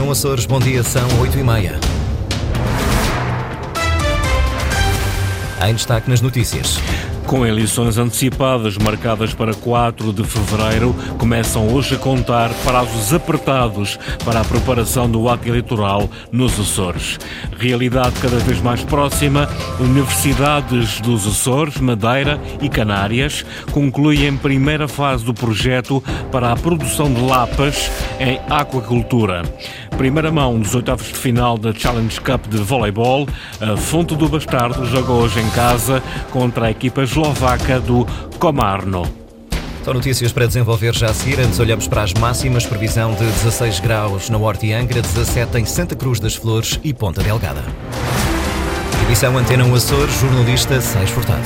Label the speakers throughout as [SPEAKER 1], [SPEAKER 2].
[SPEAKER 1] Antena Açores, bom dia, são 8 e meia. Em destaque nas notícias.
[SPEAKER 2] Com eleições antecipadas marcadas para 4 de fevereiro, começam hoje a contar prazos apertados para a preparação do ato eleitoral nos Açores. Realidade cada vez mais próxima, universidades dos Açores, Madeira e Canárias concluem primeira fase do projeto para a produção de lapas em aquacultura. Primeira mão dos oitavos de final da Challenge Cup de voleibol, a Fonte do Bastardo joga hoje em casa contra a equipa eslovaca do Komarno.
[SPEAKER 1] São notícias para desenvolver já a seguir. Antes olhamos para as máximas. Previsão de 16 graus na Horta e Angra, 17 em Santa Cruz das Flores e Ponta Delgada. Edição Antena 1 Açores, jornalista Sais Furtado.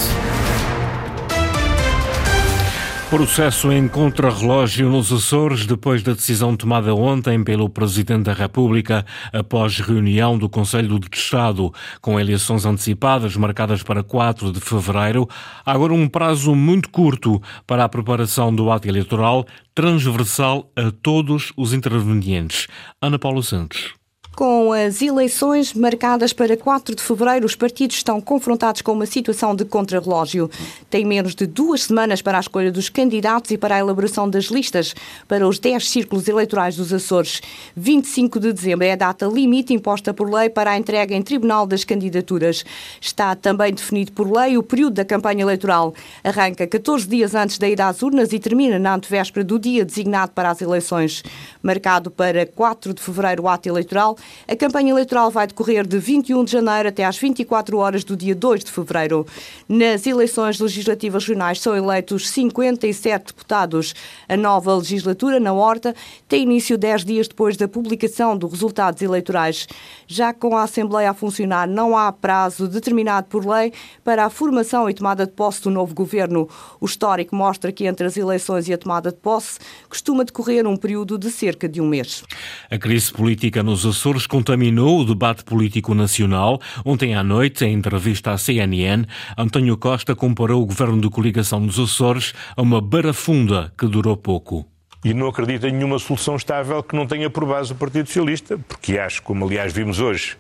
[SPEAKER 2] Processo em contrarrelógio nos Açores depois da decisão tomada ontem pelo Presidente da República após reunião do Conselho de Estado com eleições antecipadas marcadas para 4 de fevereiro. Agora um prazo muito curto para a preparação do ato eleitoral transversal a todos os intervenientes. Ana Paula Santos.
[SPEAKER 3] Com as eleições marcadas para 4 de fevereiro, os partidos estão confrontados com uma situação de contrarrelógio. Tem menos de duas semanas para a escolha dos candidatos e para a elaboração das listas para os 10 círculos eleitorais dos Açores. 25 de dezembro é a data limite imposta por lei para a entrega em tribunal das candidaturas. Está também definido por lei o período da campanha eleitoral. Arranca 14 dias antes da ida às urnas e termina na antevéspera do dia designado para as eleições. Marcado para 4 de fevereiro o ato eleitoral, a campanha eleitoral vai decorrer de 21 de janeiro até às 24 horas do dia 2 de fevereiro. Nas eleições legislativas regionais são eleitos 57 deputados. A nova legislatura, na Horta, tem início 10 dias depois da publicação dos resultados eleitorais. Já com a Assembleia a funcionar, não há prazo determinado por lei para a formação e tomada de posse do novo governo. O histórico mostra que entre as eleições e a tomada de posse costuma decorrer um período de cerca de um mês.
[SPEAKER 2] A crise política nos Açores Açores contaminou o debate político nacional. Ontem à noite, em entrevista à CNN, António Costa comparou o governo de coligação dos Açores a uma barafunda que durou pouco.
[SPEAKER 4] E não acredito em nenhuma solução estável que não tenha por base o Partido Socialista, porque acho, como aliás vimos hoje,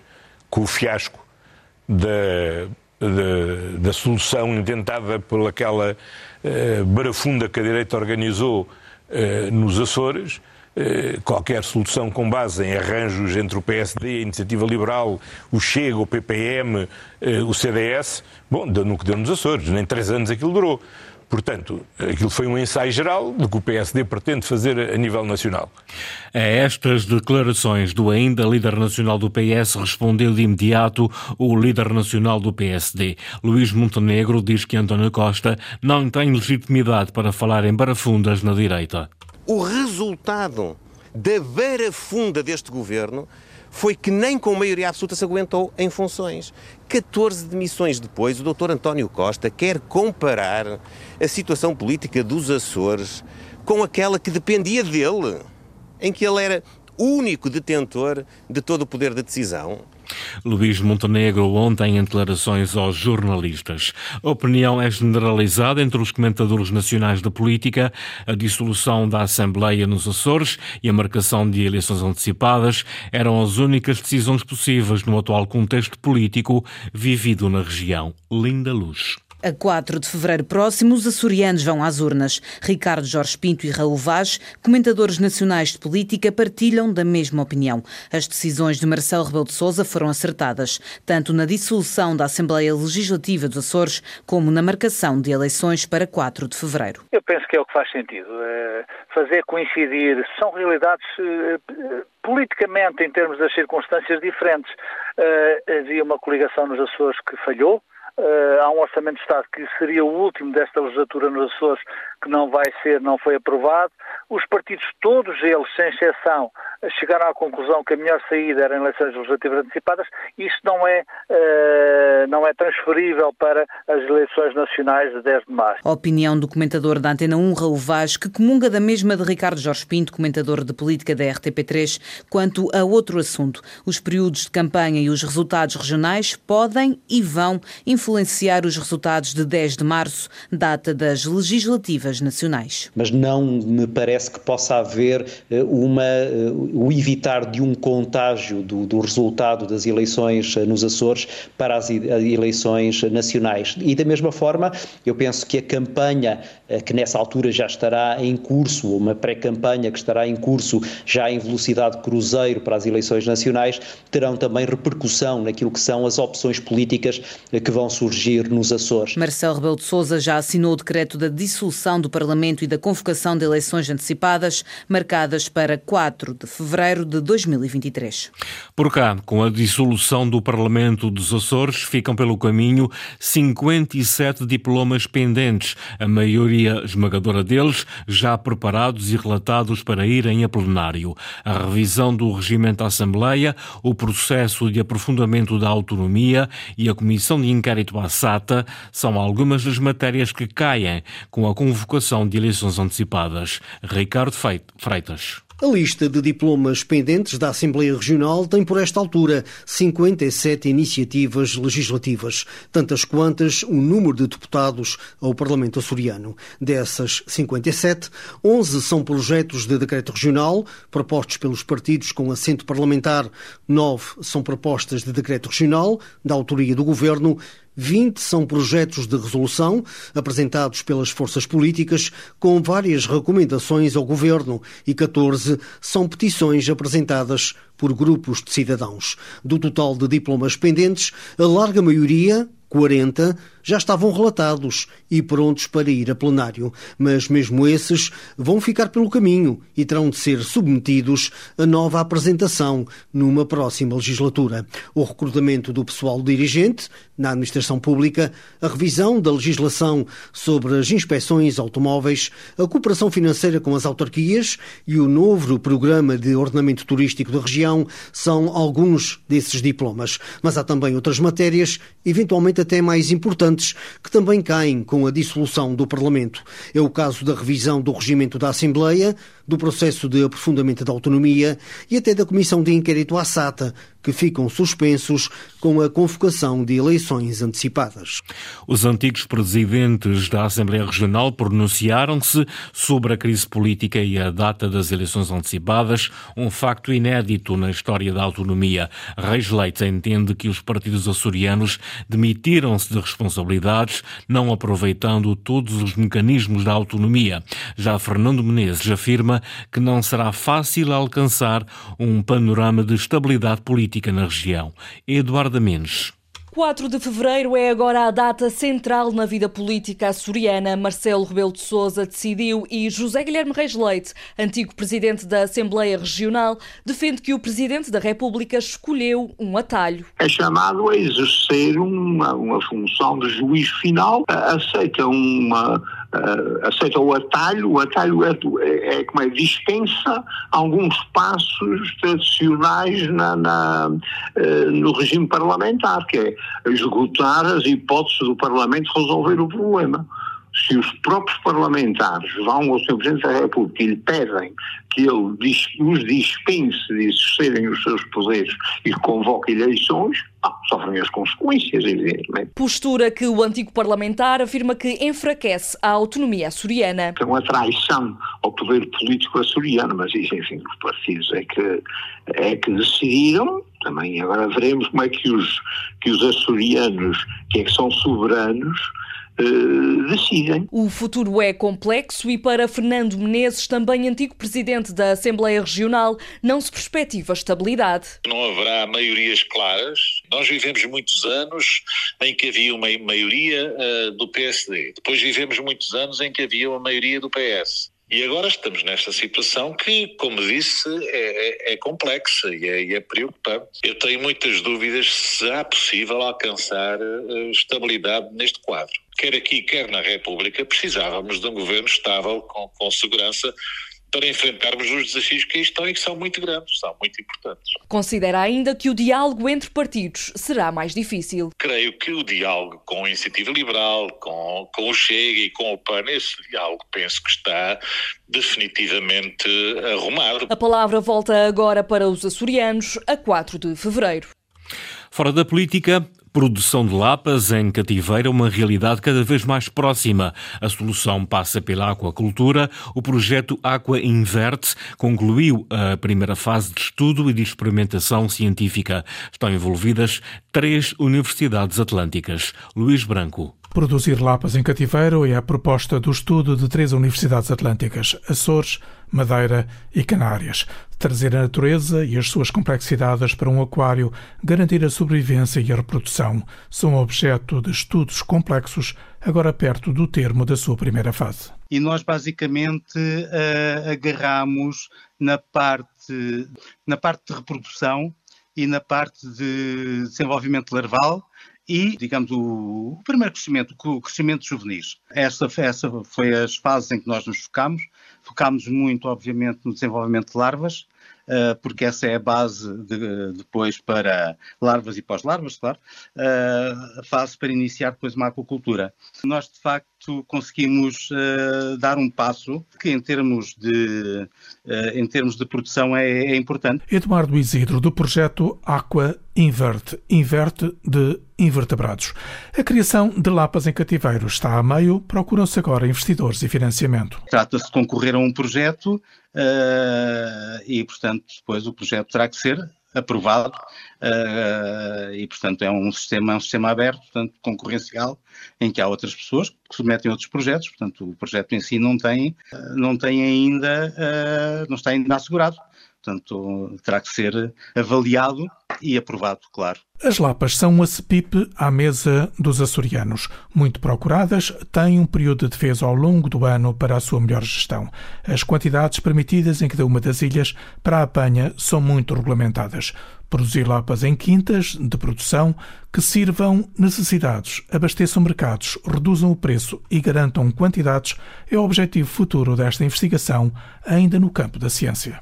[SPEAKER 4] com o fiasco da, da, da solução intentada por aquela uh, barafunda que a direita organizou uh, nos Açores, eh, qualquer solução com base em arranjos entre o PSD, a Iniciativa Liberal, o Chega, o PPM, eh, o CDS, bom, deu no que deu nos Açores, nem três anos aquilo durou. Portanto, aquilo foi um ensaio geral do que o PSD pretende fazer a nível nacional.
[SPEAKER 2] A estas declarações do ainda líder nacional do PS respondeu de imediato o líder nacional do PSD. Luís Montenegro diz que António Costa não tem legitimidade para falar em barafundas na direita.
[SPEAKER 5] O resultado da barafunda deste governo foi que nem com maioria absoluta se aguentou em funções. 14 demissões depois, o doutor António Costa quer comparar a situação política dos Açores com aquela que dependia dele, em que ele era único detentor de todo o poder de decisão.
[SPEAKER 2] Luís Montenegro ontem em declarações aos jornalistas. A opinião é generalizada entre os comentadores nacionais da política. A dissolução da Assembleia nos Açores e a marcação de eleições antecipadas eram as únicas decisões possíveis no atual contexto político vivido na região. Linda Luz.
[SPEAKER 6] A 4 de fevereiro próximo, os açorianos vão às urnas. Ricardo Jorge Pinto e Raul Vaz, comentadores nacionais de política, partilham da mesma opinião. As decisões de Marcelo Rebelo de Sousa foram acertadas, tanto na dissolução da Assembleia Legislativa dos Açores, como na marcação de eleições para 4 de fevereiro.
[SPEAKER 7] Eu penso que é o que faz sentido. É fazer coincidir, são realidades eh, politicamente, em termos das circunstâncias diferentes. Eh, havia uma coligação nos Açores que falhou, Uh, há um orçamento de Estado que seria o último desta legislatura nos Açores, que não vai ser, não foi aprovado. Os partidos, todos eles, sem exceção, chegaram à conclusão que a melhor saída era eleições legislativas antecipadas. Isso não é, uh, não é transferível para as eleições nacionais de 10 de março.
[SPEAKER 6] A opinião do comentador da Antena 1, Raul Vaz, que comunga da mesma de Ricardo Jorge Pinto, comentador de política da RTP3, quanto a outro assunto. Os períodos de campanha e os resultados regionais podem e vão influenciar os resultados de 10 de março, data das legislativas nacionais.
[SPEAKER 8] Mas não me parece que possa haver eh, uma, eh, o evitar de um contágio do, do resultado das eleições nos Açores para as eleições nacionais. E da mesma forma, eu penso que a campanha que nessa altura já estará em curso, uma pré-campanha que estará em curso já em velocidade cruzeiro para as eleições nacionais, terão também repercussão naquilo que são as opções políticas que vão surgir nos Açores.
[SPEAKER 6] Marcelo Rebelo de Sousa já assinou o decreto da dissolução do Parlamento e da convocação de eleições antecipadas, marcadas para 4 de fevereiro de 2023.
[SPEAKER 2] Por cá, com a dissolução do Parlamento dos Açores, ficam pelo caminho 57 diplomas pendentes, a maioria esmagadora deles já preparados e relatados para irem a plenário. A revisão do regimento da Assembleia, o processo de aprofundamento da autonomia e a comissão de inquérito à SATA são algumas das matérias que caem com a convocação de eleições antecipadas. Ricardo Freitas.
[SPEAKER 9] A lista de diplomas pendentes da Assembleia Regional tem, por esta altura, 57 iniciativas legislativas, tantas quantas o número de deputados ao Parlamento açoriano. Dessas 57, 11 são projetos de decreto regional, propostos pelos partidos com assento parlamentar, 9 são propostas de decreto regional, da autoria do Governo, 20 são projetos de resolução apresentados pelas forças políticas com várias recomendações ao governo e 14 são petições apresentadas por grupos de cidadãos. Do total de diplomas pendentes, a larga maioria, 40, já estavam relatados e prontos para ir a plenário, mas mesmo esses vão ficar pelo caminho e terão de ser submetidos a nova apresentação numa próxima legislatura. O recrutamento do pessoal dirigente na administração pública, a revisão da legislação sobre as inspeções automóveis, a cooperação financeira com as autarquias e o novo programa de ordenamento turístico da região são alguns desses diplomas. Mas há também outras matérias, eventualmente até mais importantes que também caem com a dissolução do Parlamento. É o caso da revisão do regimento da Assembleia, do processo de aprofundamento da autonomia e até da comissão de inquérito à SATA, que ficam suspensos com a convocação de eleições antecipadas.
[SPEAKER 2] Os antigos presidentes da Assembleia Regional pronunciaram-se sobre a crise política e a data das eleições antecipadas, um facto inédito na história da autonomia. Reis Leite entende que os partidos açorianos demitiram-se de responsabilidades, não aproveitando todos os mecanismos da autonomia. Já Fernando Menezes afirma que não será fácil alcançar um panorama de estabilidade política política na região. Eduardo Mendes.
[SPEAKER 10] 4 de fevereiro é agora a data central na vida política açoriana. Marcelo Rebelo de Sousa decidiu e José Guilherme Reis Leite, antigo presidente da Assembleia Regional, defende que o presidente da República escolheu um atalho.
[SPEAKER 11] É chamado a exercer uma, uma função de juiz final, aceita uma uh, aceita o atalho, o atalho é, é, é, como é, dispensa alguns passos tradicionais na, na uh, no regime parlamentar, que é esgotar as hipóteses do Parlamento resolver o problema se os próprios parlamentares vão ao Sr. Presidente da República e lhe pedem que ele os dispense de exercerem os seus poderes e convoque eleições, ah, sofrem as consequências, evidentemente.
[SPEAKER 10] Postura que o antigo parlamentar afirma que enfraquece a autonomia açoriana.
[SPEAKER 11] É uma traição ao poder político açoriano, mas isso, enfim, os partidos é que, é que decidiram, também agora veremos como é que os, que os açorianos, que é que são soberanos, uh, decidem.
[SPEAKER 10] O futuro é complexo e para Fernando Menezes, também antigo presidente da Assembleia Regional, não se perspectiva estabilidade.
[SPEAKER 12] Não haverá maiorias claras. Nós vivemos muitos anos em que havia uma maioria uh, do PSD. Depois vivemos muitos anos em que havia uma maioria do PS. E agora estamos nesta situação que, como disse, é, é, é complexa e é, e é, preocupante. Eu tenho muitas dúvidas se será possível alcançar uh, estabilidade neste quadro. Quer aqui, quer na República, precisávamos de um governo estável, com, com segurança, para enfrentarmos os desafios que aí estão e que são muito grandes, são muito importantes.
[SPEAKER 10] Considera ainda que o diálogo entre partidos será mais difícil.
[SPEAKER 12] Creio que o diálogo com a Iniciativa Liberal, com, com o Chega e com o PAN, esse diálogo penso que está definitivamente arrumado.
[SPEAKER 10] A palavra volta agora para os açorianos a 4 de fevereiro.
[SPEAKER 2] Fora da política, Produção de lapas em cativeiro é uma realidade cada vez mais próxima. A solução passa pela aquacultura. O projeto Aqua Inverte concluiu a primeira fase de estudo e de experimentação científica. Estão envolvidas três universidades atlânticas. Luís Branco.
[SPEAKER 13] Produzir lapas em cativeiro é a proposta do estudo de três universidades atlânticas, Açores, Madeira e Canárias. Trazer a natureza e as suas complexidades para um aquário, garantir a sobrevivência e a reprodução, são objeto de estudos complexos, agora perto do termo da sua primeira fase.
[SPEAKER 14] E nós basicamente uh, agarramos na parte, na parte de reprodução e na parte de desenvolvimento larval e, digamos, o, o primeiro crescimento, o crescimento de juvenis. Essa, foi as fases em que nós nos focamos. Focámos muito, obviamente, no desenvolvimento de larvas, uh, porque essa é a base de, depois para larvas e pós-larvas, claro, uh, a fase para iniciar depois uma aquacultura. Nós, de facto, conseguimos uh, dar um passo que, em termos de, em termos de produção, é, é importante.
[SPEAKER 13] Eduardo Isidro, do projeto Aqua Inverte, inverte de invertebrados. A criação de lapas em cativeiro está a meio, procuram-se agora investidores e financiamento.
[SPEAKER 14] Trata-se de concorrer a um projeto e, portanto, depois o projeto terá que ser aprovado uh, e, portanto, é um sistema, é um sistema aberto, portanto, concorrencial, em que há outras pessoas que submetem outros projetos, portanto, o projeto em si não tem, não tem ainda, não está ainda assegurado. Portanto, terá que ser avaliado e aprovado, claro.
[SPEAKER 13] As lapas são a CEPIP à mesa dos açorianos. Muito procuradas, têm um período de defesa ao longo do ano para a sua melhor gestão. As quantidades permitidas em cada uma das ilhas para a apanha são muito regulamentadas. Produzir lapas em quintas de produção que sirvam necessidades, abasteçam mercados, reduzam o preço e garantam quantidades é o objetivo futuro desta investigação, ainda no campo da ciência.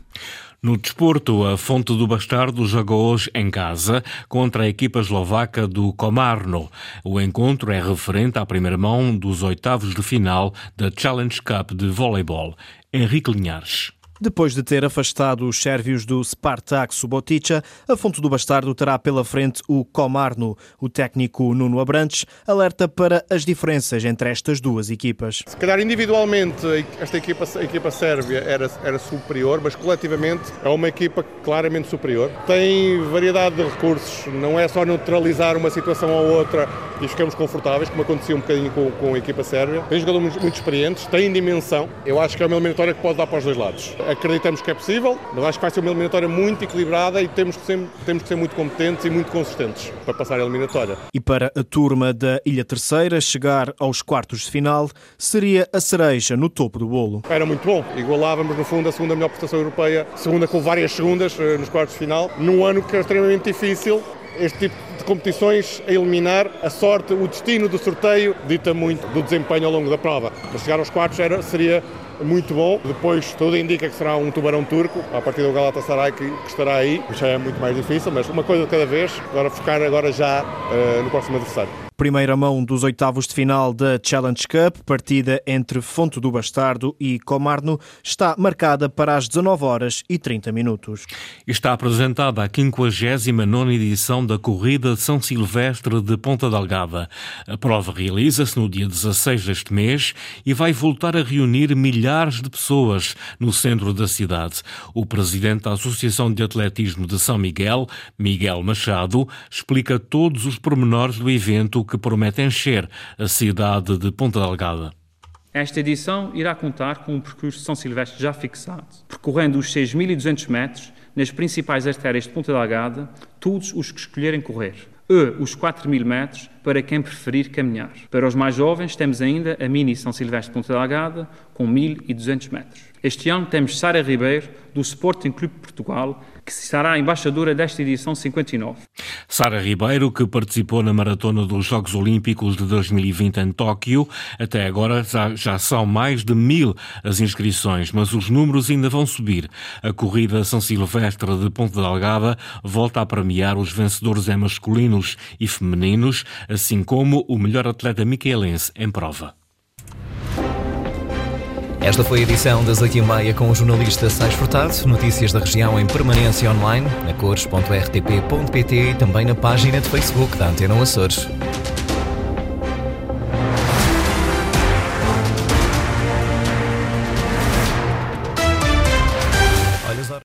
[SPEAKER 2] No desporto, a Fonte do Bastardo jogou hoje em casa contra a equipa eslovaca do Komarno. O encontro é referente à primeira mão dos oitavos de final da Challenge Cup de voleibol. Henrique Linhares.
[SPEAKER 15] Depois de ter afastado os sérvios do Spartak Subotica, a Fonte do Bastardo terá pela frente o Comarno. O técnico Nuno Abrantes alerta para as diferenças entre estas duas equipas.
[SPEAKER 16] Se calhar individualmente esta equipa, a equipa sérvia era, era superior, mas coletivamente é uma equipa claramente superior. Tem variedade de recursos, não é só neutralizar uma situação ou outra e ficamos confortáveis, como acontecia um bocadinho com, com a equipa sérvia. Tem jogadores muito, experientes, tem dimensão. Eu acho que é uma eliminatória que pode dar para os dois lados acreditamos que é possível, mas acho que vai ser uma eliminatória muito equilibrada e temos que ser, temos que ser muito competentes e muito consistentes para passar a eliminatória.
[SPEAKER 15] E para a turma da Ilha Terceira, chegar aos quartos de final seria a cereja no topo do bolo.
[SPEAKER 16] Era muito bom, igualávamos no fundo a segunda melhor prestação europeia, segunda com várias segundas eh, nos quartos de final, num ano que é extremamente difícil este tipo de competições a eliminar, a sorte, o destino do sorteio dita muito do desempenho ao longo da prova. Mas chegar aos quartos era, seria muito bom. Depois tudo indica que será um tubarão turco, a partir do Galatasaray que, que estará aí. Já é muito mais difícil, mas uma coisa de cada vez. Agora focar agora já uh, no próximo adversário.
[SPEAKER 15] Primeira mão dos oitavos de final da Challenge Cup, partida entre Fonte do Bastardo e Comarno, está marcada para as 19 horas e 30 minutos.
[SPEAKER 2] Está apresentada a 59 edição da Corrida São Silvestre de Ponta Delgada. A prova realiza-se no dia 16 deste mês e vai voltar a reunir milhares de pessoas no centro da cidade. O presidente da Associação de Atletismo de São Miguel, Miguel Machado, explica todos os pormenores do evento que promete encher a cidade de Ponta Delgada.
[SPEAKER 17] Esta edição irá contar com um percurso de São Silvestre já fixado, percorrendo os 6.200 metros nas principais artérias de Ponta Delgada, todos os que escolherem correr, e os 4.000 metros para quem preferir caminhar. Para os mais jovens, temos ainda a Mini São Silvestre de Ponta Delgada, com 1.200 metros. Este ano temos Sara Ribeiro, do Sporting Clube Portugal, que será a embaixadora desta edição 59.
[SPEAKER 2] Sara Ribeiro, que participou na maratona dos Jogos Olímpicos de 2020 em Tóquio, até agora já, são mais de mil as inscrições, mas os números ainda vão subir. A corrida São Silvestre de Ponte Delgada volta a premiar os vencedores em masculinos e femininos, assim como o melhor atleta micaelense em prova.
[SPEAKER 1] Esta foi a edição das 8h30 com o jornalista Sais Furtado. Notícias da região em permanência online na cores.rtp.pt e também na página de Facebook da Antena Açores.